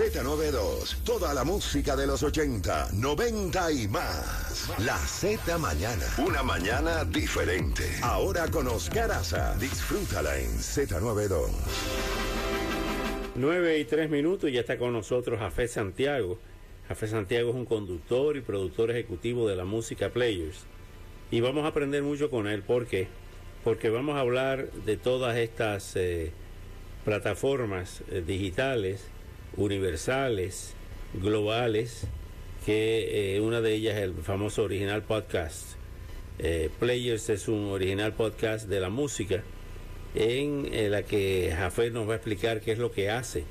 Z92, toda la música de los 80, 90 y más. La Z Mañana, una mañana diferente. Ahora con Oscar Aza, disfrútala en Z92. 9 y 3 minutos y ya está con nosotros Jafé Santiago. Jafé Santiago es un conductor y productor ejecutivo de la música Players. Y vamos a aprender mucho con él. ¿Por qué? Porque vamos a hablar de todas estas eh, plataformas eh, digitales, universales, globales, que eh, una de ellas es el famoso original podcast. Eh, Players es un original podcast de la música en eh, la que Jafé nos va a explicar qué es lo que hace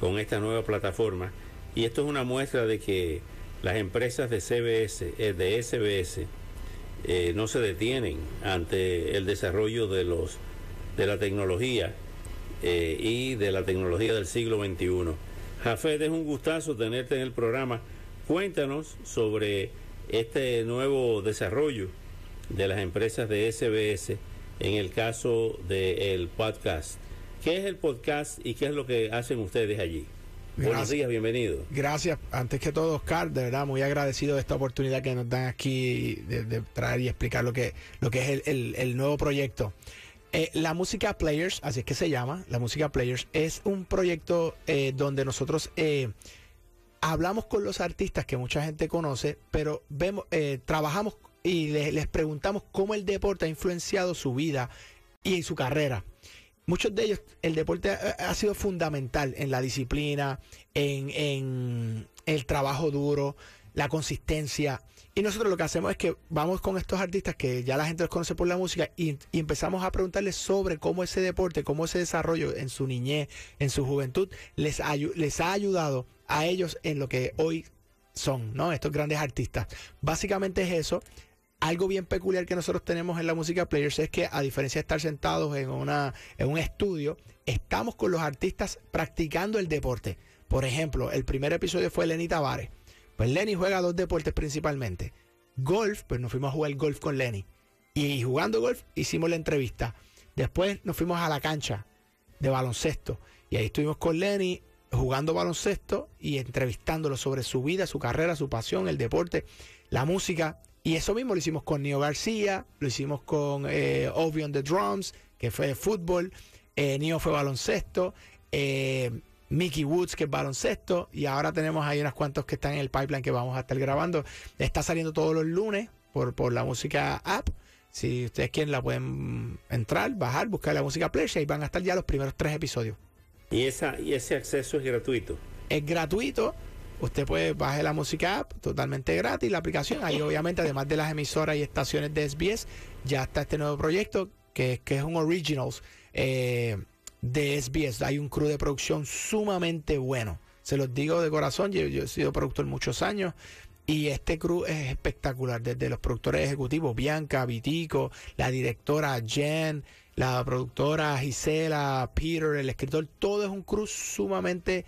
con esta nueva plataforma. Y esto es una muestra de que las empresas de CBS, de SBS, no se detienen ante el desarrollo de los de la tecnología y de la tecnología del siglo XXI. Jafet, es un gustazo tenerte en el programa. Cuéntanos sobre este nuevo desarrollo de las empresas de SBS en el caso del podcast. ¿Qué es el podcast y qué es lo que hacen ustedes allí? Buenos días, bienvenido. Gracias, antes que todo, Oscar, de verdad, muy agradecido de esta oportunidad que nos dan aquí de, de traer y explicar lo que, lo que es el, el- el nuevo proyecto. Eh, la música Players, así es que se llama, la música Players, es un proyecto eh, donde nosotros eh, hablamos con los artistas que mucha gente conoce, pero vemos, trabajamos y le- les preguntamos cómo el deporte ha influenciado su vida y su carrera. Muchos de ellos, el deporte ha, sido fundamental en la disciplina, en, en el trabajo duro, la consistencia. Y nosotros lo que hacemos es que vamos con estos artistas que ya la gente los conoce por la música y, empezamos a preguntarles sobre cómo ese deporte, cómo ese desarrollo en su niñez, en su juventud, les, les ha ayudado a ellos en lo que hoy son, ¿no? Estos grandes artistas. Básicamente es eso. Algo bien peculiar que nosotros tenemos en la música Players es que a diferencia de estar sentados en, una, en un estudio, estamos con los artistas practicando el deporte. Por ejemplo, el primer episodio fue Lenny Tavares. Pues Lenny juega dos deportes principalmente. Golf, pues nos fuimos a jugar golf con Lenny. Y jugando golf hicimos la entrevista. Después nos fuimos a la cancha de baloncesto. Y ahí estuvimos con Lenny jugando baloncesto y entrevistándolo sobre su vida, su carrera, su pasión, el deporte, la música. Y eso mismo lo hicimos con Neo García, lo hicimos con eh, Obi on the Drums, que fue de fútbol, eh, fue baloncesto, eh, Mickey Woods, que es baloncesto, y ahora tenemos ahí unas cuantos que están en el pipeline que vamos a estar grabando. Está saliendo todos los lunes por, por la música app. Si ustedes quieren, la pueden entrar, bajar, buscar la música Players y van a estar ya los primeros tres episodios. Y, esa, y ese acceso es gratuito. Es gratuito. Usted puede bajar la música app totalmente gratis, la aplicación. Ahí obviamente, además de las emisoras y estaciones de SBS, ya está este nuevo proyecto que, que es un Originals eh, de SBS. Hay un crew de producción sumamente bueno. Se los digo de corazón, yo, yo he sido productor muchos años y este crew es espectacular. Desde los productores ejecutivos, Bianca, Vitico, la directora Jen, la productora Gisela, Peter, el escritor, todo es un crew sumamente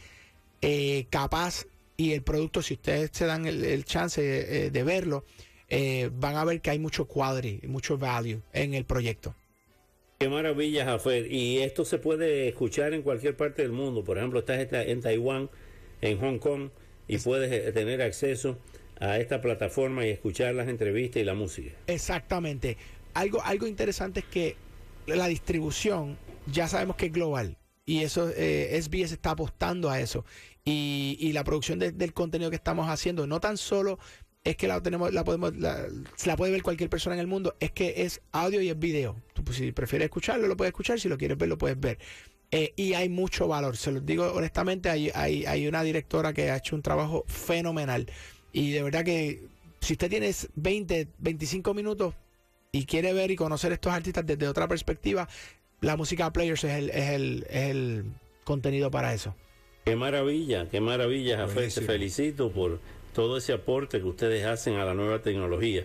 eh, capaz y el producto, si ustedes se dan el, chance eh, de verlo, eh, van a ver que hay mucho quality, mucho value en el proyecto. Qué maravilla, Jafet. Y esto se puede escuchar en cualquier parte del mundo. Por ejemplo, estás en Taiwán, en Hong Kong, y puedes eh, tener acceso a esta plataforma y escuchar las entrevistas y la música. Exactamente. Algo, algo interesante es que la distribución ya sabemos que es global. Y eso, eh, SBS está apostando a eso. Y, y la producción de- del contenido que estamos haciendo, no tan solo es que la tenemos, la podemos, la, la puede ver cualquier persona en el mundo, es que es audio y es video. Pues, si prefieres escucharlo, lo puedes escuchar, si lo quieres ver, lo puedes ver. Eh, y hay mucho valor, se los digo honestamente, hay, hay, hay una directora que ha hecho un trabajo fenomenal. Y de verdad que si usted tiene 20, 25 minutos y quiere ver y conocer estos artistas desde otra perspectiva, la música Players es el, es el, es el contenido para eso. Qué maravilla, qué maravilla, Jafet. Te felicito por todo ese aporte que ustedes hacen a la nueva tecnología.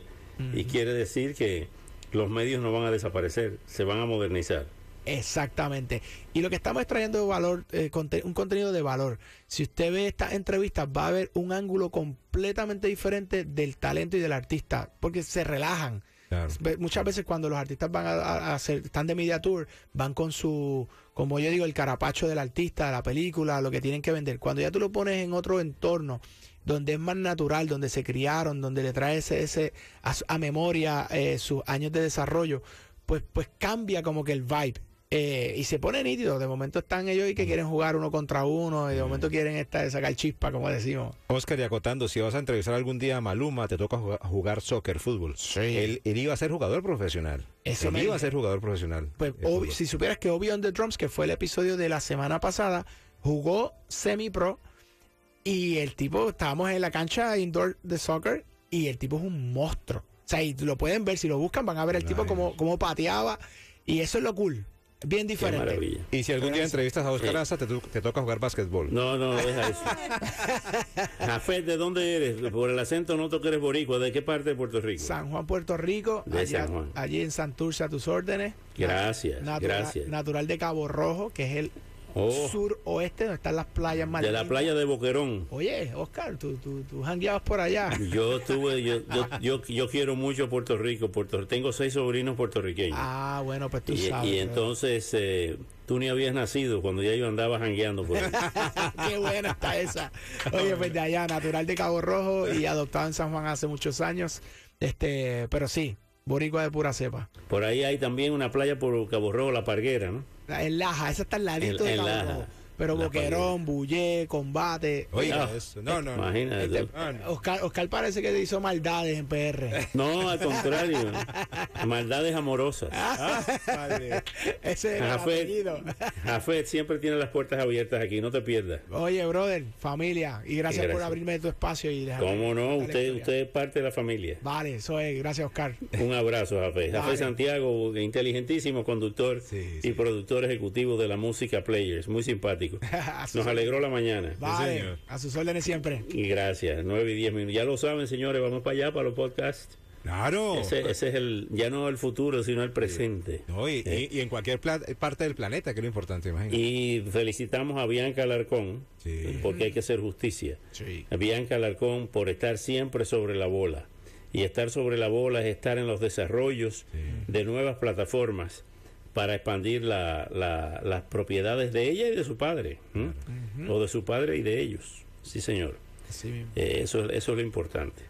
Y quiere decir que los medios no van a desaparecer, se van a modernizar. Exactamente. Y lo que estamos extrayendo de valor, eh, conte- un contenido de valor. Si usted ve estas entrevistas, va a ver un ángulo completamente diferente del talento y del artista, porque se relajan. Claro. Muchas veces cuando los artistas van a, a- a hacer, están de media tour, van con su, como yo digo, el carapacho del artista, de la película, lo que tienen que vender. Cuando ya tú lo pones en otro entorno, donde es más natural, donde se criaron, donde le trae ese, ese a, su- a memoria eh, sus años de desarrollo, pues, pues cambia como que el vibe. Eh, y se pone nítido. De momento están ellos y que quieren jugar uno contra uno, y de momento quieren estar, sacar chispa, como decimos. Oscar y acotando, si vas a entrevistar algún día a Maluma, te toca jugar, soccer, fútbol. Sí. Él, él iba a ser jugador profesional. Eso él me iba a ser jugador profesional. Pues si supieras que Obi on the Drums, que fue el episodio de la semana pasada, jugó semi-pro y el tipo, estábamos en la cancha indoor de soccer y el tipo es un monstruo. O sea, y lo pueden ver, si lo buscan van a ver el tipo como, como pateaba y eso es lo cool. Bien Qué diferente. maravilla. Y si algún día entrevistas a Oscar. Aza, te, te toca jugar básquetbol. No, no, deja eso. Jafet, ¿de dónde eres? Por el acento noto que eres boricua. ¿De qué parte de Puerto Rico? San Juan, Puerto Rico, De allá- San Juan. allí en Santurce a tus órdenes. Gracias, Natural, gracias. natural de Cabo Rojo, que es el Oh, suroeste, donde están las playas más de la playa de Boquerón. Oye, Oscar, tú, tú, tú jangueabas por allá. Yo tuve, yo, yo, yo, yo quiero mucho Puerto Rico. Puerto, tengo seis sobrinos puertorriqueños. Ah, bueno, pues tú y, sabes. y entonces eh, tú ni habías nacido cuando ya yo andaba jangueando por ahí. Qué buena está esa. Oye, pues de allá, natural de Cabo Rojo y adoptado en San Juan hace muchos años. Este, pero sí, boricua de pura cepa. Por ahí hay también una playa por Cabo Rojo, La Parguera, ¿no? En Laja, esa está al ladito En- de en Cabo Laja. Rojo. Pero Boquerón, Bullé, Combate. Oye, Ah, eso. No, no. no. Imagínate. Este. Ah, no. Oscar, Oscar parece que hizo maldades en PR. No, al contrario. Maldades amorosas. Padre. Ese era el apellido. Jafet siempre tiene las puertas abiertas aquí, no te pierdas. Oye, brother, familia, y gracias, por Gracias. abrirme tu espacio y dejarme ¿Cómo no? Usted, usted es parte de la familia. Vale, eso es, gracias, Oscar. Un abrazo, Jafet. Dale. Jafet Santiago, inteligentísimo conductor Sí, y productor ejecutivo de la música Players. Muy simpático. Nos alegró la mañana. Vale, señor. a sus órdenes siempre. Y gracias, 9 y 10 minutos. Ya lo saben, señores, vamos para allá, para los podcasts. Claro. Ese, ese es el, ya no el futuro, sino el presente. No, y, Eh. y- y en cualquier pla- parte del planeta, que es lo importante, imagínate. Y felicitamos a Bianca Alarcón, Sí. porque hay que hacer justicia. Sí. A Bianca Alarcón por estar siempre sobre la bola. Y estar sobre la bola es estar en los desarrollos de nuevas plataformas para expandir la- la- las propiedades de ella y de su padre. O de su padre y de ellos. Sí, señor. Eh, eso, eso es lo importante.